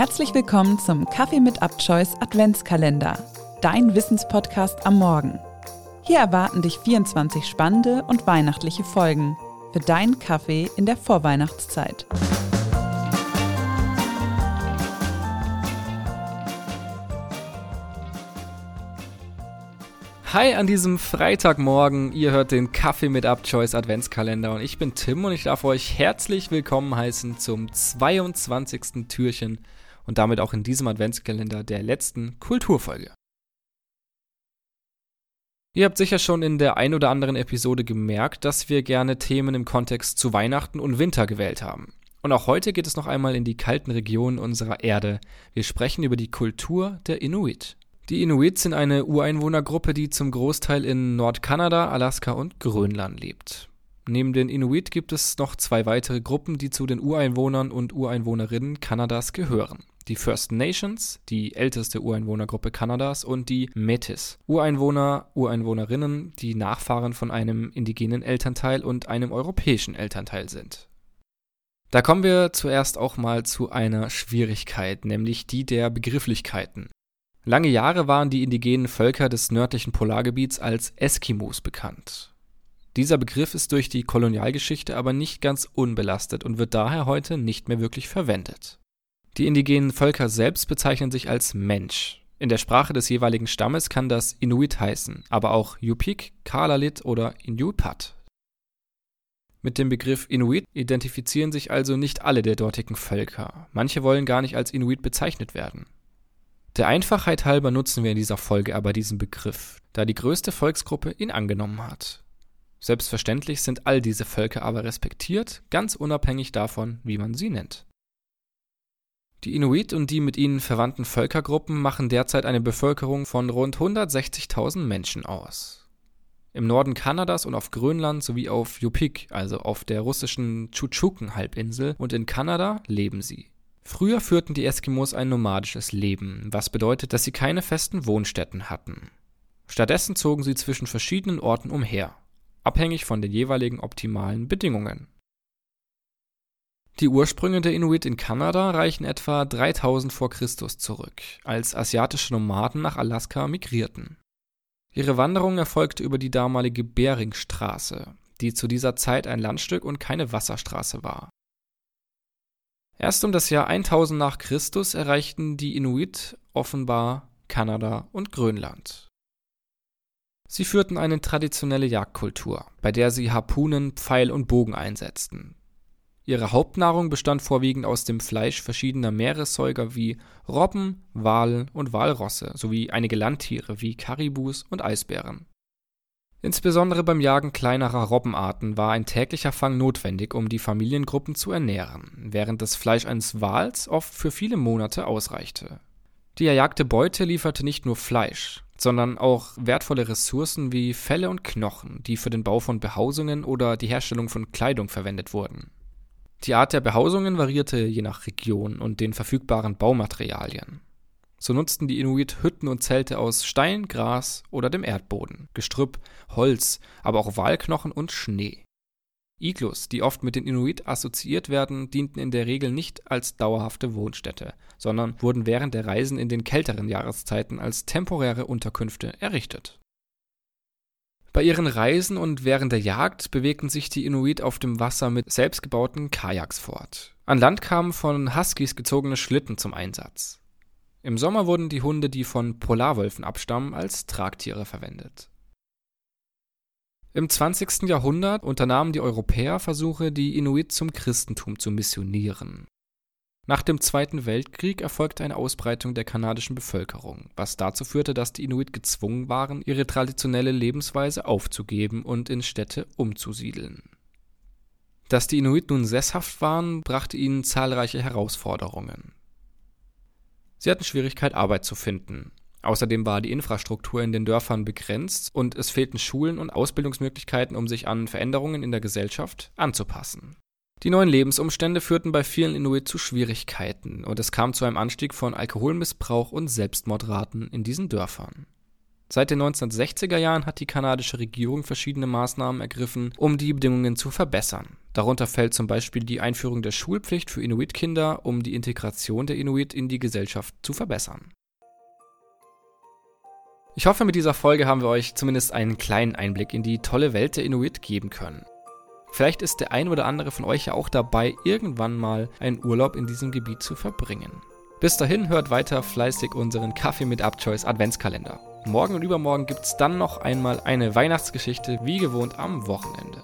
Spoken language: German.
Herzlich willkommen zum Kaffee mit Abchoice Adventskalender, dein Wissenspodcast am Morgen. Hier erwarten dich 24 spannende und weihnachtliche Folgen für deinen Kaffee in der Vorweihnachtszeit. Hi an diesem Freitagmorgen. Ihr hört den Kaffee mit Upchoice Adventskalender und ich bin Tim und ich darf euch herzlich willkommen heißen zum 22. Türchen und damit auch in diesem Adventskalender der letzten Kulturfolge. Ihr habt sicher schon in der ein oder anderen Episode gemerkt, dass wir gerne Themen im Kontext zu Weihnachten und Winter gewählt haben. Und auch heute geht es noch einmal in die kalten Regionen unserer Erde. Wir sprechen über die Kultur der Inuit. Die Inuit sind eine Ureinwohnergruppe, die zum Großteil in Nordkanada, Alaska und Grönland lebt. Neben den Inuit gibt es noch zwei weitere Gruppen, die zu den Ureinwohnern und Ureinwohnerinnen Kanadas gehören. Die First Nations, die älteste Ureinwohnergruppe Kanadas, und die Metis, Ureinwohner, Ureinwohnerinnen, die Nachfahren von einem indigenen Elternteil und einem europäischen Elternteil sind. Da kommen wir zuerst auch mal zu einer Schwierigkeit, nämlich die der Begrifflichkeiten. Lange Jahre waren die indigenen Völker des nördlichen Polargebiets als Eskimos bekannt. Dieser Begriff ist durch die Kolonialgeschichte aber nicht ganz unbelastet und wird daher heute nicht mehr wirklich verwendet. Die indigenen Völker selbst bezeichnen sich als Mensch. In der Sprache des jeweiligen Stammes kann das Inuit heißen, aber auch Yupik, Kalalit oder Inuit. Mit dem Begriff Inuit identifizieren sich also nicht alle der dortigen Völker. Manche wollen gar nicht als Inuit bezeichnet werden. Der Einfachheit halber nutzen wir in dieser Folge aber diesen Begriff, da die größte Volksgruppe ihn angenommen hat. Selbstverständlich sind all diese Völker aber respektiert, ganz unabhängig davon, wie man sie nennt. Die Inuit und die mit ihnen verwandten Völkergruppen machen derzeit eine Bevölkerung von rund 160.000 Menschen aus. Im Norden Kanadas und auf Grönland sowie auf Yupik, also auf der russischen Tschutschuken-Halbinsel und in Kanada leben sie. Früher führten die Eskimos ein nomadisches Leben, was bedeutet, dass sie keine festen Wohnstätten hatten. Stattdessen zogen sie zwischen verschiedenen Orten umher, abhängig von den jeweiligen optimalen Bedingungen. Die Ursprünge der Inuit in Kanada reichen etwa 3000 vor Christus zurück, als asiatische Nomaden nach Alaska migrierten. Ihre Wanderung erfolgte über die damalige Beringstraße, die zu dieser Zeit ein Landstück und keine Wasserstraße war. Erst um das Jahr 1000 nach Christus erreichten die Inuit offenbar Kanada und Grönland. Sie führten eine traditionelle Jagdkultur, bei der sie Harpunen, Pfeil und Bogen einsetzten. Ihre Hauptnahrung bestand vorwiegend aus dem Fleisch verschiedener Meeressäuger wie Robben, Wale und Walrosse sowie einige Landtiere wie Karibus und Eisbären. Insbesondere beim Jagen kleinerer Robbenarten war ein täglicher Fang notwendig, um die Familiengruppen zu ernähren, während das Fleisch eines Wals oft für viele Monate ausreichte. Die erjagte Beute lieferte nicht nur Fleisch, sondern auch wertvolle Ressourcen wie Felle und Knochen, die für den Bau von Behausungen oder die Herstellung von Kleidung verwendet wurden. Die Art der Behausungen variierte je nach Region und den verfügbaren Baumaterialien. So nutzten die Inuit Hütten und Zelte aus Stein, Gras oder dem Erdboden, Gestrüpp, Holz, aber auch Walknochen und Schnee. Iglus, die oft mit den Inuit assoziiert werden, dienten in der Regel nicht als dauerhafte Wohnstätte, sondern wurden während der Reisen in den kälteren Jahreszeiten als temporäre Unterkünfte errichtet. Bei ihren Reisen und während der Jagd bewegten sich die Inuit auf dem Wasser mit selbstgebauten Kajaks fort. An Land kamen von Huskies gezogene Schlitten zum Einsatz. Im Sommer wurden die Hunde, die von Polarwölfen abstammen, als Tragtiere verwendet. Im 20. Jahrhundert unternahmen die Europäer Versuche, die Inuit zum Christentum zu missionieren. Nach dem Zweiten Weltkrieg erfolgte eine Ausbreitung der kanadischen Bevölkerung, was dazu führte, dass die Inuit gezwungen waren, ihre traditionelle Lebensweise aufzugeben und in Städte umzusiedeln. Dass die Inuit nun sesshaft waren, brachte ihnen zahlreiche Herausforderungen. Sie hatten Schwierigkeit, Arbeit zu finden. Außerdem war die Infrastruktur in den Dörfern begrenzt und es fehlten Schulen und Ausbildungsmöglichkeiten, um sich an Veränderungen in der Gesellschaft anzupassen. Die neuen Lebensumstände führten bei vielen Inuit zu Schwierigkeiten und es kam zu einem Anstieg von Alkoholmissbrauch und Selbstmordraten in diesen Dörfern. Seit den 1960er Jahren hat die kanadische Regierung verschiedene Maßnahmen ergriffen, um die Bedingungen zu verbessern. Darunter fällt zum Beispiel die Einführung der Schulpflicht für Inuit-Kinder, um die Integration der Inuit in die Gesellschaft zu verbessern. Ich hoffe, mit dieser Folge haben wir euch zumindest einen kleinen Einblick in die tolle Welt der Inuit geben können. Vielleicht ist der ein oder andere von euch ja auch dabei, irgendwann mal einen Urlaub in diesem Gebiet zu verbringen. Bis dahin hört weiter fleißig unseren Kaffee mit Upchoice Adventskalender. Morgen und übermorgen gibt es dann noch einmal eine Weihnachtsgeschichte wie gewohnt am Wochenende.